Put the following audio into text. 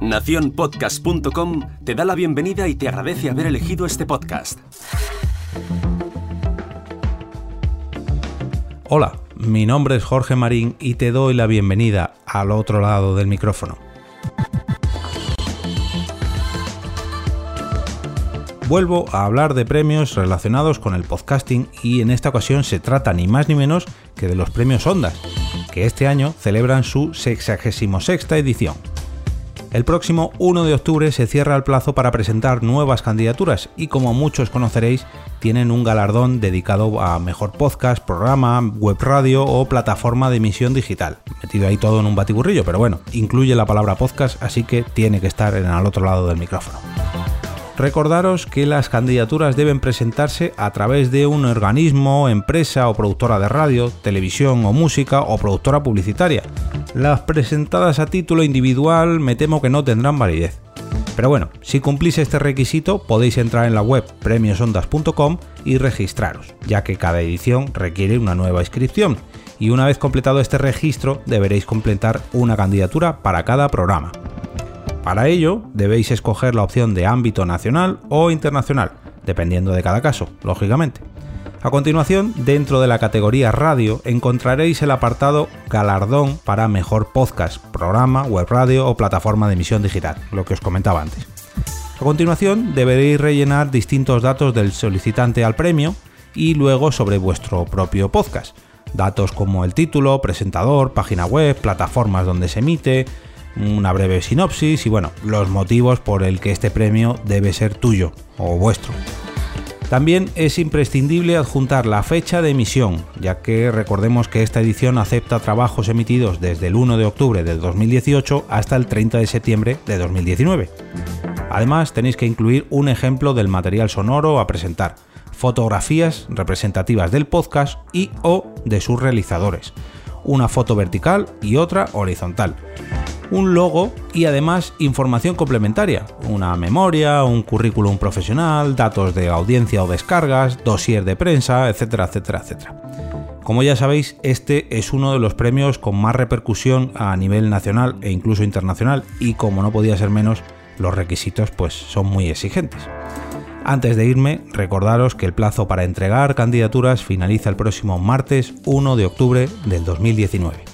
Naciónpodcast.com te da la bienvenida y te agradece haber elegido este podcast. Hola, mi nombre es Jorge Marín y te doy la bienvenida al otro lado del micrófono. Vuelvo a hablar de premios relacionados con el podcasting y en esta ocasión se trata ni más ni menos que de los premios Ondas, que este año celebran su 66 edición. El próximo 1 de octubre se cierra el plazo para presentar nuevas candidaturas y como muchos conoceréis, tienen un galardón dedicado a mejor podcast, programa, web radio o plataforma de emisión digital. Metido ahí todo en un batiburrillo, pero bueno, incluye la palabra podcast, así que tiene que estar en el otro lado del micrófono. Recordaros que las candidaturas deben presentarse a través de un organismo, empresa o productora de radio, televisión o música o productora publicitaria. Las presentadas a título individual me temo que no tendrán validez. Pero bueno, si cumplís este requisito podéis entrar en la web premiosondas.com y registraros, ya que cada edición requiere una nueva inscripción y una vez completado este registro deberéis completar una candidatura para cada programa. Para ello, debéis escoger la opción de ámbito nacional o internacional, dependiendo de cada caso, lógicamente. A continuación, dentro de la categoría radio, encontraréis el apartado Galardón para Mejor Podcast, programa, web radio o plataforma de emisión digital, lo que os comentaba antes. A continuación, deberéis rellenar distintos datos del solicitante al premio y luego sobre vuestro propio podcast. Datos como el título, presentador, página web, plataformas donde se emite, una breve sinopsis y bueno, los motivos por el que este premio debe ser tuyo o vuestro. También es imprescindible adjuntar la fecha de emisión, ya que recordemos que esta edición acepta trabajos emitidos desde el 1 de octubre del 2018 hasta el 30 de septiembre de 2019. Además, tenéis que incluir un ejemplo del material sonoro a presentar, fotografías representativas del podcast y o de sus realizadores, una foto vertical y otra horizontal un logo y además información complementaria, una memoria, un currículum profesional, datos de audiencia o descargas, dossier de prensa, etcétera, etcétera, etcétera. Como ya sabéis, este es uno de los premios con más repercusión a nivel nacional e incluso internacional y como no podía ser menos, los requisitos pues son muy exigentes. Antes de irme, recordaros que el plazo para entregar candidaturas finaliza el próximo martes 1 de octubre del 2019